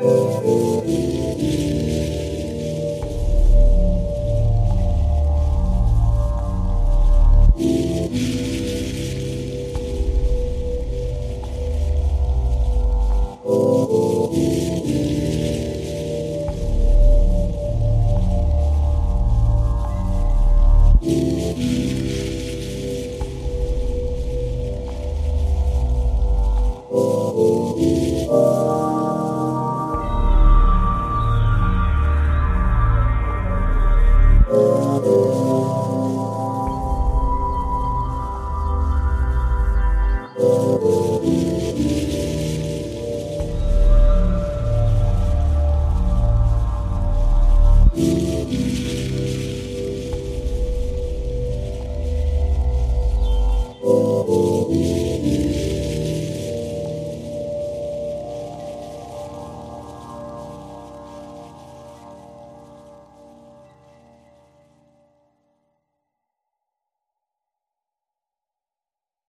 oh